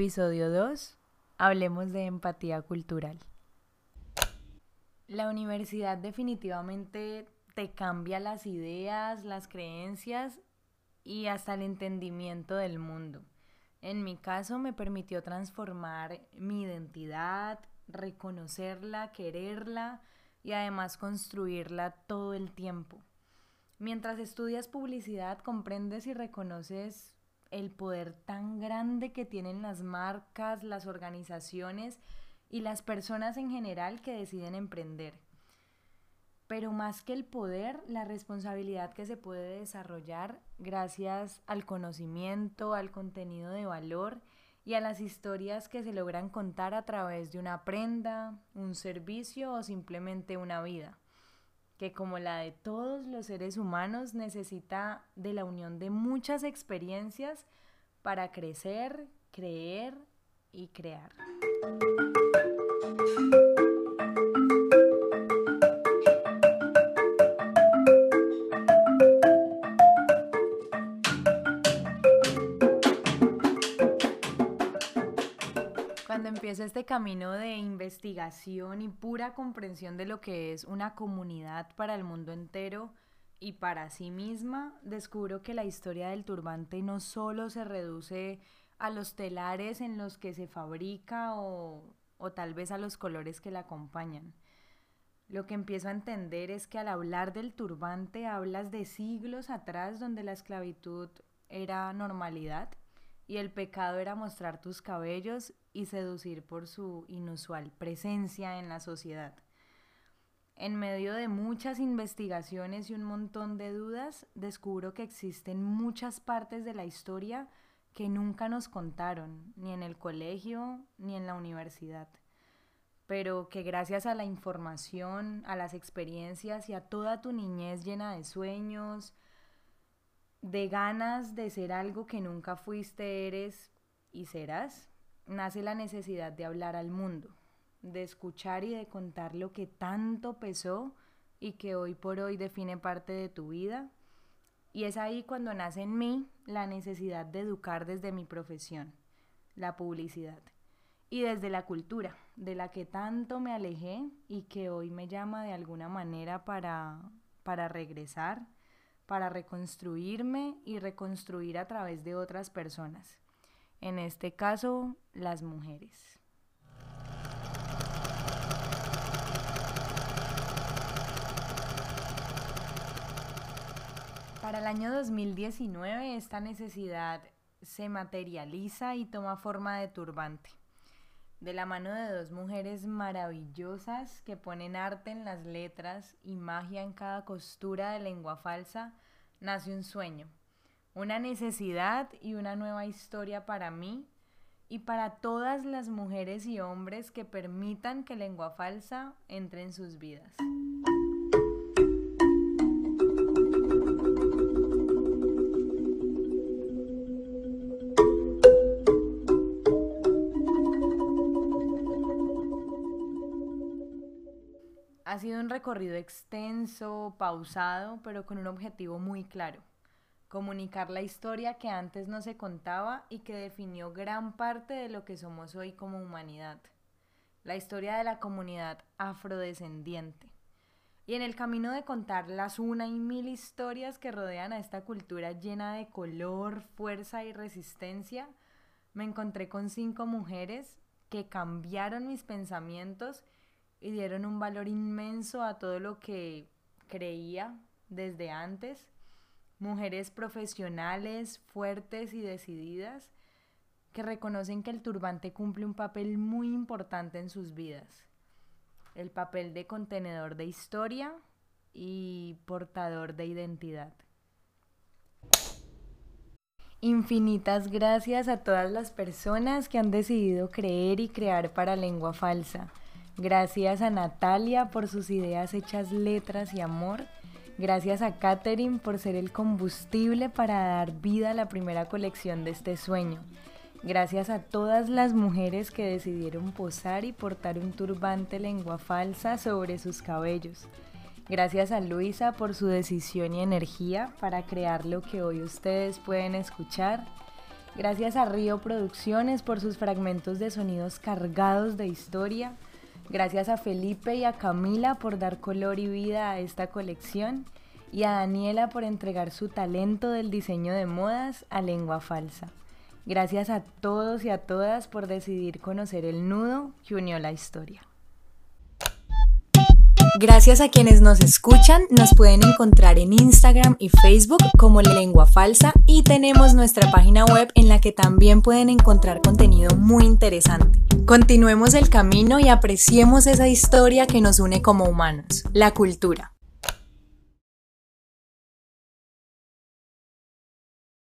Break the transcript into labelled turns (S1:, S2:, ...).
S1: Episodio 2. Hablemos de empatía cultural. La universidad definitivamente te cambia las ideas, las creencias y hasta el entendimiento del mundo. En mi caso me permitió transformar mi identidad, reconocerla, quererla y además construirla todo el tiempo. Mientras estudias publicidad comprendes y reconoces el poder tan grande que tienen las marcas, las organizaciones y las personas en general que deciden emprender. Pero más que el poder, la responsabilidad que se puede desarrollar gracias al conocimiento, al contenido de valor y a las historias que se logran contar a través de una prenda, un servicio o simplemente una vida, que como la de todos los seres humanos necesita de la unión de muchas experiencias para crecer, creer y crear. Empiezo este camino de investigación y pura comprensión de lo que es una comunidad para el mundo entero y para sí misma, descubro que la historia del turbante no solo se reduce a los telares en los que se fabrica o, o tal vez a los colores que la acompañan. Lo que empiezo a entender es que al hablar del turbante hablas de siglos atrás donde la esclavitud era normalidad y el pecado era mostrar tus cabellos y seducir por su inusual presencia en la sociedad. En medio de muchas investigaciones y un montón de dudas, descubro que existen muchas partes de la historia que nunca nos contaron, ni en el colegio ni en la universidad, pero que gracias a la información, a las experiencias y a toda tu niñez llena de sueños, de ganas de ser algo que nunca fuiste, eres y serás, nace la necesidad de hablar al mundo, de escuchar y de contar lo que tanto pesó y que hoy por hoy define parte de tu vida. Y es ahí cuando nace en mí la necesidad de educar desde mi profesión, la publicidad, y desde la cultura, de la que tanto me alejé y que hoy me llama de alguna manera para, para regresar para reconstruirme y reconstruir a través de otras personas, en este caso las mujeres. Para el año 2019 esta necesidad se materializa y toma forma de turbante de la mano de dos mujeres maravillosas que ponen arte en las letras y magia en cada costura de lengua falsa, nace un sueño, una necesidad y una nueva historia para mí y para todas las mujeres y hombres que permitan que lengua falsa entre en sus vidas. Sido un recorrido extenso, pausado, pero con un objetivo muy claro. Comunicar la historia que antes no se contaba y que definió gran parte de lo que somos hoy como humanidad. La historia de la comunidad afrodescendiente. Y en el camino de contar las una y mil historias que rodean a esta cultura llena de color, fuerza y resistencia, me encontré con cinco mujeres que cambiaron mis pensamientos y dieron un valor inmenso a todo lo que creía desde antes. Mujeres profesionales, fuertes y decididas que reconocen que el turbante cumple un papel muy importante en sus vidas. El papel de contenedor de historia y portador de identidad. Infinitas gracias a todas las personas que han decidido creer y crear para lengua falsa. Gracias a Natalia por sus ideas hechas letras y amor. Gracias a Katherine por ser el combustible para dar vida a la primera colección de este sueño. Gracias a todas las mujeres que decidieron posar y portar un turbante lengua falsa sobre sus cabellos. Gracias a Luisa por su decisión y energía para crear lo que hoy ustedes pueden escuchar. Gracias a Río Producciones por sus fragmentos de sonidos cargados de historia. Gracias a Felipe y a Camila por dar color y vida a esta colección. Y a Daniela por entregar su talento del diseño de modas a lengua falsa. Gracias a todos y a todas por decidir conocer el nudo que unió la historia. Gracias a quienes nos escuchan, nos pueden encontrar en Instagram y Facebook como Lengua Falsa y tenemos nuestra página web en la que también pueden encontrar contenido muy interesante. Continuemos el camino y apreciemos esa historia que nos une como humanos, la cultura.